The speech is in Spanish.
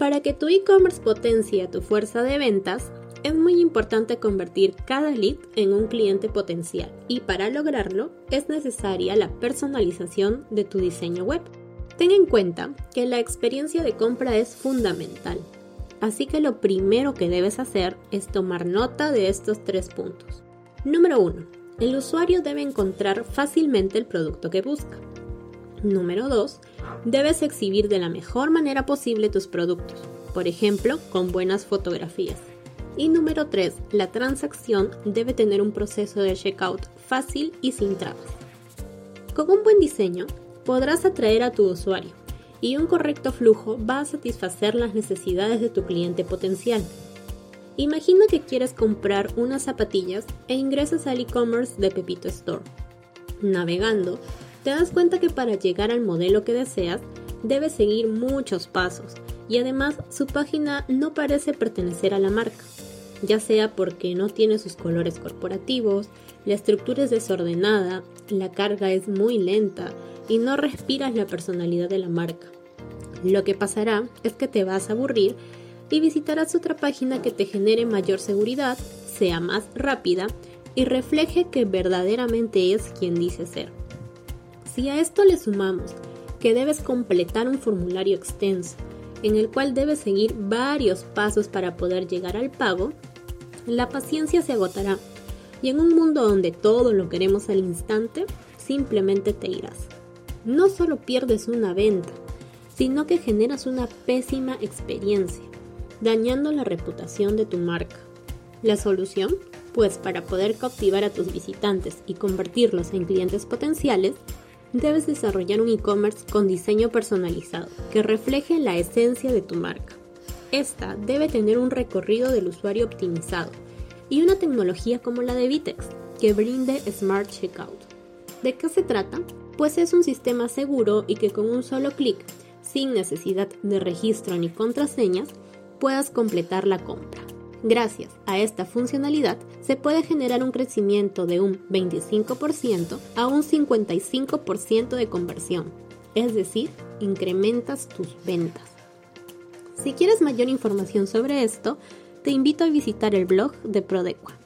Para que tu e-commerce potencie tu fuerza de ventas, es muy importante convertir cada lead en un cliente potencial y para lograrlo es necesaria la personalización de tu diseño web. Ten en cuenta que la experiencia de compra es fundamental, así que lo primero que debes hacer es tomar nota de estos tres puntos. Número 1. El usuario debe encontrar fácilmente el producto que busca. Número 2. Debes exhibir de la mejor manera posible tus productos, por ejemplo, con buenas fotografías. Y número 3, la transacción debe tener un proceso de checkout fácil y sin trabas. Con un buen diseño, podrás atraer a tu usuario y un correcto flujo va a satisfacer las necesidades de tu cliente potencial. Imagina que quieres comprar unas zapatillas e ingresas al e-commerce de Pepito Store. Navegando, te das cuenta que para llegar al modelo que deseas, debes seguir muchos pasos y además su página no parece pertenecer a la marca ya sea porque no tiene sus colores corporativos, la estructura es desordenada, la carga es muy lenta y no respiras la personalidad de la marca. Lo que pasará es que te vas a aburrir y visitarás otra página que te genere mayor seguridad, sea más rápida y refleje que verdaderamente es quien dice ser. Si a esto le sumamos que debes completar un formulario extenso, en el cual debes seguir varios pasos para poder llegar al pago, la paciencia se agotará y en un mundo donde todo lo queremos al instante, simplemente te irás. No solo pierdes una venta, sino que generas una pésima experiencia, dañando la reputación de tu marca. La solución, pues para poder cautivar a tus visitantes y convertirlos en clientes potenciales, debes desarrollar un e-commerce con diseño personalizado que refleje la esencia de tu marca. Esta debe tener un recorrido del usuario optimizado y una tecnología como la de Vitex, que brinde Smart Checkout. ¿De qué se trata? Pues es un sistema seguro y que con un solo clic, sin necesidad de registro ni contraseñas, puedas completar la compra. Gracias a esta funcionalidad se puede generar un crecimiento de un 25% a un 55% de conversión, es decir, incrementas tus ventas. Si quieres mayor información sobre esto, te invito a visitar el blog de Prodequa.